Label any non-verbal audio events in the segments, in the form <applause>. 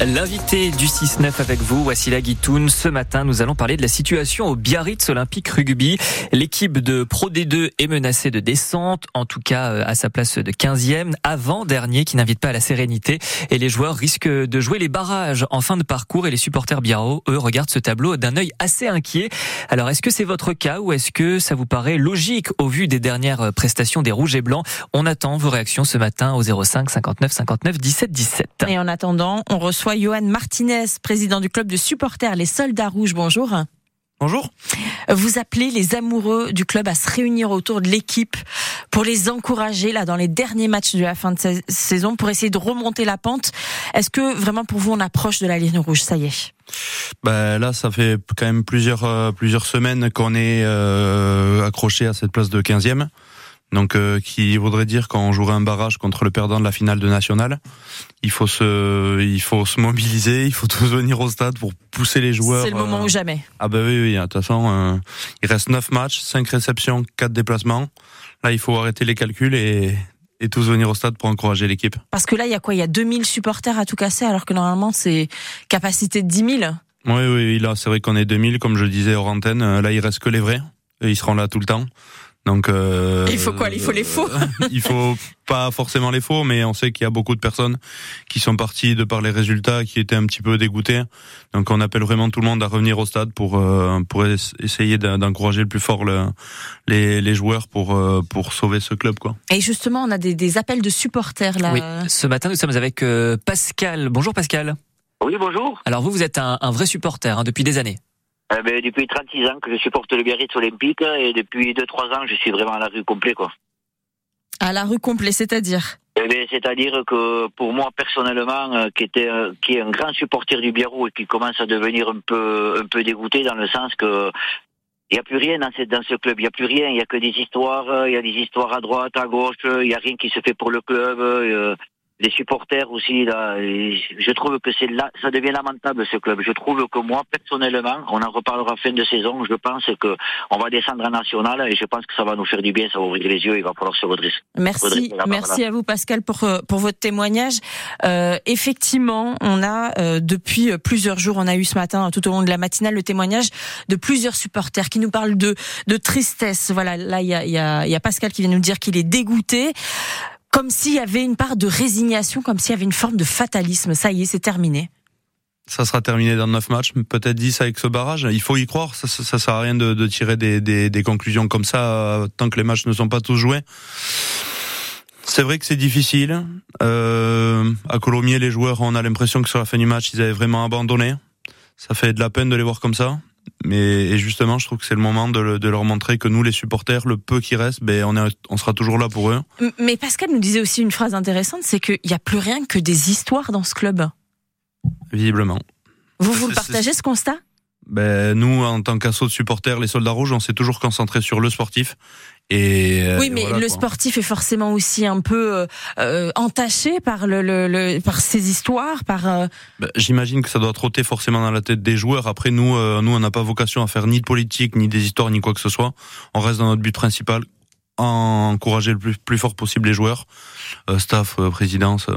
L'invité du 6-9 avec vous, Wassila Guitoun. Ce matin, nous allons parler de la situation au Biarritz Olympique Rugby. L'équipe de Pro D2 est menacée de descente, en tout cas euh, à sa place de 15e, avant-dernier qui n'invite pas à la sérénité. Et les joueurs risquent de jouer les barrages en fin de parcours et les supporters biarro, eux, regardent ce tableau d'un œil assez inquiet. Alors, est-ce que c'est votre cas ou est-ce que ça vous paraît logique au vu des dernières prestations des Rouges et Blancs? On attend vos réactions ce matin au 05 59 59 17 17. Et en attendant, on reçoit soit Johan Martinez, président du club de supporters Les Soldats Rouges. Bonjour. Bonjour. Vous appelez les amoureux du club à se réunir autour de l'équipe pour les encourager là dans les derniers matchs de la fin de saison pour essayer de remonter la pente. Est-ce que vraiment pour vous on approche de la ligne rouge? Ça y est. Ben là, ça fait quand même plusieurs euh, plusieurs semaines qu'on est euh, accroché à cette place de 15e. Donc, euh, qui voudrait dire quand on jouerait un barrage contre le perdant de la finale de nationale, il faut se, il faut se mobiliser, il faut <laughs> tous venir au stade pour pousser les joueurs. C'est le moment ou jamais. Ah ben oui, oui. De toute façon, euh, il reste 9 matchs, 5 réceptions, 4 déplacements. Là, il faut arrêter les calculs et, et tous venir au stade pour encourager l'équipe. Parce que là, il y a quoi? Il y a 2000 supporters à tout casser, alors que normalement, c'est capacité de 10 000 oui, oui, là, c'est vrai qu'on est 2000, comme je disais hors antenne. Là, il reste que les vrais. Et ils seront là tout le temps. Donc, euh, il faut quoi Il faut les faux. il faut pas forcément les faux, mais on sait qu'il y a beaucoup de personnes qui sont parties de par les résultats, qui étaient un petit peu dégoûtées. Donc, on appelle vraiment tout le monde à revenir au stade pour euh, pour essayer d'encourager le plus fort le, les, les joueurs pour euh, pour sauver ce club, quoi. Et justement, on a des, des appels de supporters là. Oui. Ce matin, nous sommes avec euh, Pascal. Bonjour Pascal. Oui, bonjour. Alors vous, vous êtes un, un vrai supporter hein, depuis des années. Eh ben, depuis 36 ans que je supporte le Biarritz Olympique et depuis 2-3 ans, je suis vraiment à la rue complet. Quoi. À la rue complet, c'est-à-dire? Eh ben, C'est-à-dire que pour moi, personnellement, euh, qui, était, qui est un grand supporter du Biarro et qui commence à devenir un peu, un peu dégoûté dans le sens que il n'y a plus rien dans ce, dans ce club, il n'y a plus rien, il n'y a que des histoires, il y a des histoires à droite, à gauche, il n'y a rien qui se fait pour le club. Euh, les supporters aussi là. je trouve que c'est là, ça devient lamentable ce club. Je trouve que moi personnellement, on en reparlera fin de saison. Je pense que on va descendre en national et je pense que ça va nous faire du bien, ça va ouvrir les yeux. Il va falloir se redresser. Merci, merci à vous Pascal pour euh, pour votre témoignage. Euh, effectivement, on a euh, depuis plusieurs jours, on a eu ce matin tout au long de la matinale le témoignage de plusieurs supporters qui nous parlent de de tristesse. Voilà, là il y a, y, a, y a Pascal qui vient nous dire qu'il est dégoûté comme s'il y avait une part de résignation, comme s'il y avait une forme de fatalisme. Ça y est, c'est terminé. Ça sera terminé dans 9 matchs, peut-être 10 avec ce barrage. Il faut y croire, ça, ça, sert à rien de, tirer des, conclusions comme ça euh, tant que les matchs ne sont pas tous joués. C'est vrai que c'est difficile. Euh, à Colomiers, les joueurs, on a l'impression que sur la fin du match, ils avaient vraiment abandonné. Ça fait de la peine de les voir comme ça. Mais et justement, je trouve que c'est le moment de, de, leur montrer que nous, les supporters, le peu qui reste, ben on, est, on sera toujours là pour eux. Mais Pascal nous disait aussi une phrase intéressante, c'est qu'il n'y a plus rien que des histoires dans ce club. Visiblement. Vous vous le <laughs> partagez ce constat? Ben, nous, en tant qu'assaut de supporters, les soldats rouges, on s'est toujours concentré sur le sportif. Et euh, oui, mais le sportif est forcément aussi un peu euh, euh, entaché par le, le, par ces histoires, par. Euh, ben, J'imagine que ça doit trotter forcément dans la tête des joueurs. Après, nous, nous, on n'a pas vocation à faire ni de politique, ni des histoires, ni quoi que ce soit. On reste dans notre but principal, encourager le plus, plus fort possible les joueurs, staff, présidence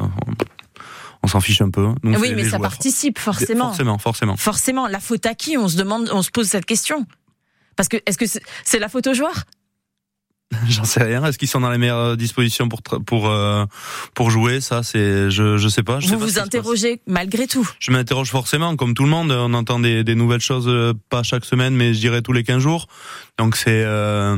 on s'en fiche un peu. oui, mais ça participe forcément. Forcément, forcément. Forcément, la faute à qui On se demande, on se pose cette question? Parce que est-ce que c'est la faute aux joueurs? <laughs> J'en sais rien. Est-ce qu'ils sont dans les meilleures dispositions pour pour euh, pour jouer? Ça, c'est je je sais pas. Je vous vous interrogez malgré tout. Je m'interroge forcément, comme tout le monde. On entend des, des nouvelles choses, euh, pas chaque semaine, mais je dirais tous les 15 jours. Donc c'est euh,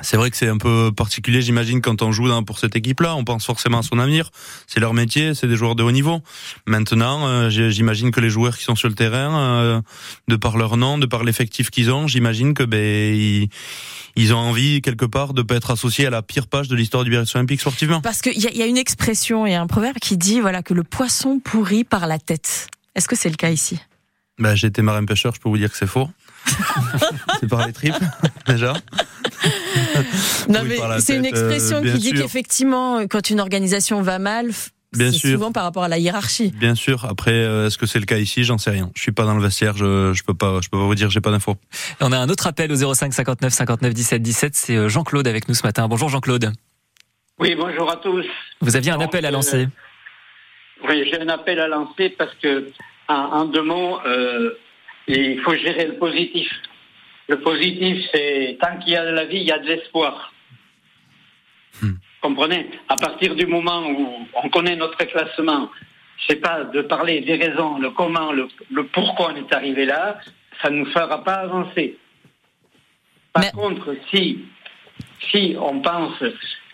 c'est vrai que c'est un peu particulier, j'imagine, quand on joue pour cette équipe-là. On pense forcément à son avenir. C'est leur métier, c'est des joueurs de haut niveau. Maintenant, euh, j'imagine que les joueurs qui sont sur le terrain, euh, de par leur nom, de par l'effectif qu'ils ont, j'imagine que ben ils, ils, ont envie quelque part de pas être associés à la pire page de l'histoire du Biarritz Olympique sportivement. Parce qu'il y a, y a une expression et un proverbe qui dit voilà que le poisson pourrit par la tête. Est-ce que c'est le cas ici? Ben, J'ai été marin pêcheur, je peux vous dire que c'est faux. <laughs> c'est par les tripes, <laughs> déjà. Non, mais c'est une expression euh, qui dit qu'effectivement, quand une organisation va mal, Bien sûr. souvent par rapport à la hiérarchie. Bien sûr. Après, euh, est-ce que c'est le cas ici? J'en sais rien. Je suis pas dans le vestiaire. Je, je peux pas. Je peux pas vous dire. J'ai pas d'infos. On a un autre appel au 05 59 59 17 17. C'est euh, Jean-Claude avec nous ce matin. Bonjour Jean-Claude. Oui, bonjour à tous. Vous aviez un appel à lancer. Oui, j'ai un appel à lancer parce que, en, deux mots, euh, il faut gérer le positif. Le positif, c'est tant qu'il y a de la vie, il y a de l'espoir. Hmm. Comprenez? À partir du moment où on connaît notre classement, c'est pas de parler des raisons, le comment, le, pourquoi on est arrivé là, ça ne nous fera pas avancer. Par contre, si, si on pense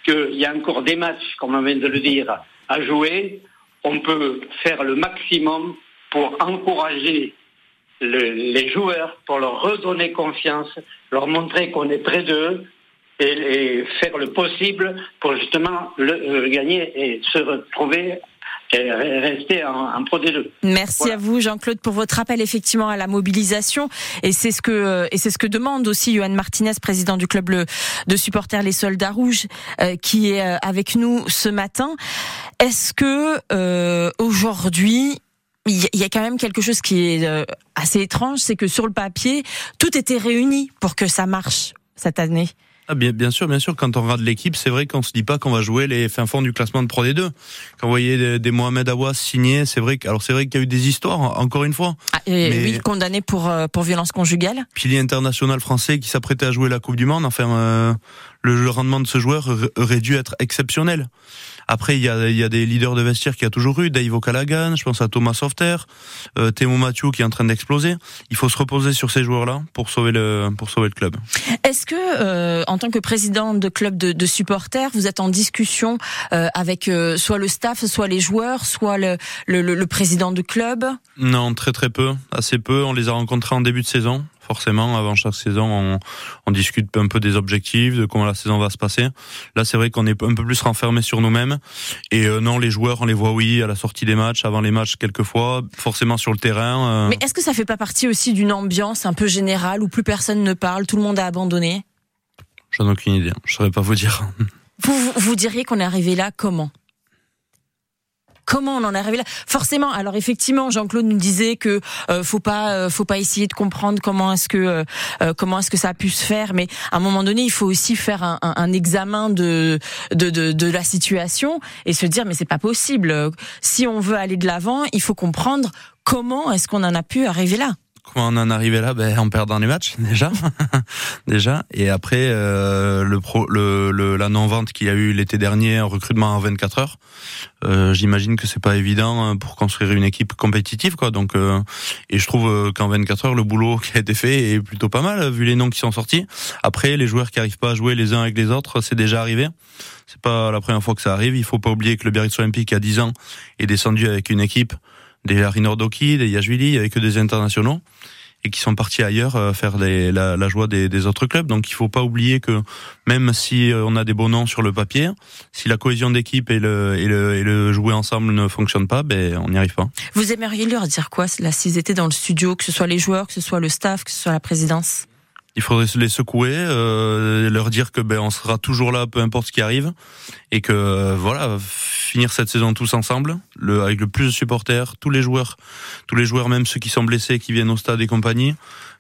qu'il y a encore des matchs, comme on vient de le dire, à jouer, on peut faire le maximum pour encourager les joueurs, pour leur redonner confiance, leur montrer qu'on est près d'eux et, faire le possible pour justement le, euh, gagner et se retrouver et rester en, Pro D2. Merci à vous Jean-Claude pour votre appel effectivement à la mobilisation et c'est ce que euh, et c'est ce que demande aussi Johan Martinez président du club de supporters les Soldats Rouges euh, qui est avec nous ce matin. Est-ce que aujourd'hui il y a quand même quelque chose qui est assez étrange, c'est que sur le papier, tout était réuni pour que ça marche cette année. Ah bien, bien sûr, bien sûr. Quand on regarde l'équipe, c'est vrai qu'on se dit pas qu'on va jouer les fins fonds du classement de Pro D2. Quand vous voyez des, Mohamed Awas signés, c'est vrai. Que, alors c'est vrai qu'il y a eu des histoires, encore une fois. Ah, et oui, condamné pour euh, pour violence conjugale. Pilier international français qui s'apprêtait à jouer la Coupe du Monde. Enfin, euh, le rendement de ce joueur aurait dû être exceptionnel. Après, il y a, y a des leaders de vestiaire qui a toujours eu, Dave O'Callaghan, je pense à Thomas Softer, euh, Théo Mathieu qui est en train d'exploser. Il faut se reposer sur ces joueurs-là pour sauver le pour sauver le club. Est-ce que, euh, en tant que président de club de, de supporters, vous êtes en discussion euh, avec euh, soit le staff, soit les joueurs, soit le, le, le président de club? Non, très très peu, assez peu. On les a rencontrés en début de saison forcément. Avant chaque saison, on, on, discute un peu des objectifs, de comment la saison va se passer. Là, c'est vrai qu'on est un peu plus renfermé sur nous-mêmes. Et euh, non, les joueurs, on les voit, oui, à la sortie des matchs, avant les matchs, quelquefois, forcément sur le terrain. Euh. Mais est-ce que ça fait pas partie aussi d'une ambiance un peu générale où plus personne ne parle, tout le monde a abandonné? J'en ai aucune idée. Je saurais pas vous dire. Vous, vous diriez qu'on est arrivé là comment? Comment on en est arrivé là Forcément. Alors effectivement, Jean-Claude nous disait que euh, faut pas, euh, faut pas essayer de comprendre comment est-ce que euh, comment est-ce que ça a pu se faire. Mais à un moment donné, il faut aussi faire un, un, examen de, de, de de la situation et se dire mais c'est pas possible. Si on veut aller de l'avant, il faut comprendre comment est-ce qu'on en a pu arriver là. Comment on en est arrivé là? Ben, En perdant les matchs, déjà. <laughs> déjà. Et après, euh, le, pro, le, le, la non-vente qu'il y a eu l'été dernier, un recrutement en 24 heures, euh, j'imagine que c'est pas évident hein, pour construire une équipe compétitive. quoi. Donc, euh, Et je trouve euh, qu'en 24 heures, le boulot <laughs> qui a été fait est plutôt pas mal, vu les noms qui sont sortis. Après, les joueurs qui arrivent pas à jouer les uns avec les autres, c'est déjà arrivé. C'est pas la première fois que ça arrive. Il faut pas oublier que le Biarritz Olympique, a 10 ans, est descendu avec une équipe des Larry Nordoki, des Yajvili, avec que des internationaux et qui sont partis ailleurs euh, faire la, joie des, autres clubs. Donc il faut pas oublier que même si euh, on a des bons noms sur le papier, si la cohésion d'équipe et le, et, le, et le jouer ensemble ne fonctionne pas, ben on n'y arrive pas. Vous aimeriez leur dire quoi là s'ils étaient dans le studio, que ce soit les joueurs, que ce soit le staff, que ce soit la présidence? Il faudrait les secouer, euh, leur dire que ben on sera toujours là, peu importe ce qui arrive, et que voilà, finir cette saison tous ensemble, le, avec le plus de supporters, tous les joueurs, tous les joueurs, même ceux qui sont blessés, qui viennent au stade et compagnie,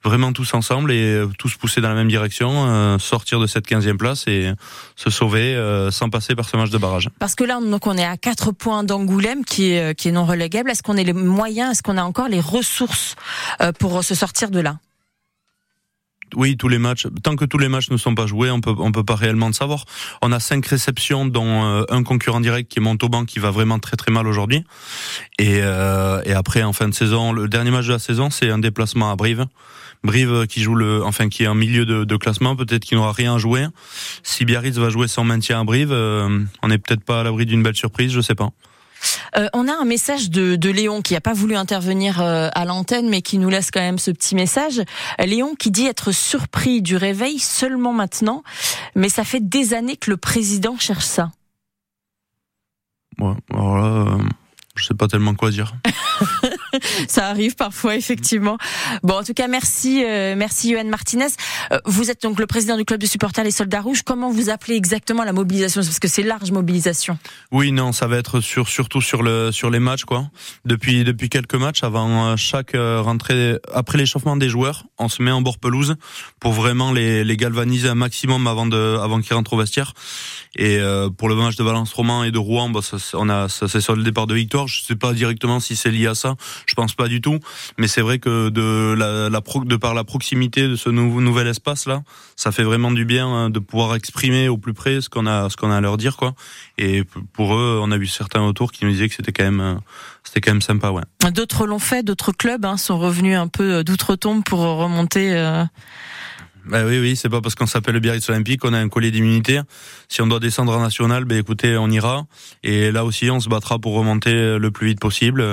vraiment tous ensemble et euh, tous pousser dans la même direction, euh, sortir de cette 15e place et se sauver euh, sans passer par ce match de barrage. Parce que là, donc on est à 4 points d'Angoulême qui est, qui est non relégable. Est-ce qu'on a les moyens, est-ce qu'on a encore les ressources pour se sortir de là? Oui, tous les matchs. Tant que tous les matchs ne sont pas joués, on peut on peut pas réellement le savoir. On a cinq réceptions, dont euh, un concurrent direct qui est Montauban, qui va vraiment très très mal aujourd'hui. Et, euh, et après, en fin de saison, le dernier match de la saison, c'est un déplacement à Brive. Brive qui joue le, enfin qui est en milieu de, classement, peut-être qu'il n'aura rien à jouer. Si Biarritz va jouer son maintien à Brive, euh, on n'est peut-être pas à l'abri d'une belle surprise, je sais pas. Euh, on a un message de, de Léon qui n'a pas voulu intervenir euh, à l'antenne, mais qui nous laisse quand même ce petit message. Léon qui dit être surpris du réveil seulement maintenant, mais ça fait des années que le président cherche ça. Ouais, alors là, euh, je sais pas tellement quoi dire. <laughs> <laughs> ça arrive parfois effectivement. Bon, en tout cas, merci, euh, merci Johan Martinez. Euh, vous êtes donc le président du club de supporters Les Soldats Rouges. Comment vous appelez exactement la mobilisation? Parce que c'est large mobilisation. Oui, non, ça va être sur, surtout sur le sur les matchs quoi. Depuis depuis quelques matchs, avant chaque rentrée, après l'échauffement des joueurs, on se met en bord pelouse pour vraiment les, les galvaniser un maximum avant de avant qu'ils rentrent au vestiaire. Et pour le match de Valence Roman et de Rouen, bah, ça, on a ça c'est sur le départ de victoire. Je sais pas directement si c'est lié à ça. Je pense pas du tout. Mais c'est vrai que de la, la de par la proximité de ce nouveau nouvel espace là, ça fait vraiment du bien hein, de pouvoir exprimer au plus près ce qu'on a ce qu'on a à leur dire quoi. Et pour eux, on a vu certains autour qui nous disaient que c'était quand même euh, c'était quand même sympa ouais. D'autres l'ont fait, d'autres clubs hein, sont revenus un peu d'outre-tombe pour remonter. Euh bah oui, oui, c'est pas parce qu'on s'appelle le Biarritz Olympique qu'on a un collier d'immunité. Si on doit descendre en national, ben écoutez, on ira. Et là aussi, on se battra pour remonter le plus vite possible.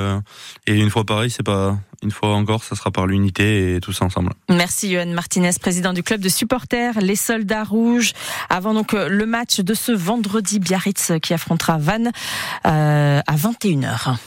Et une fois pareil, c'est pas une fois encore, ça sera par l'unité et tous ensemble. Merci Johan Martinez, président du club de supporters Les Soldats Rouges. Avant donc euh, le match de ce vendredi, Biarritz qui affrontera Vannes euh, à 21h.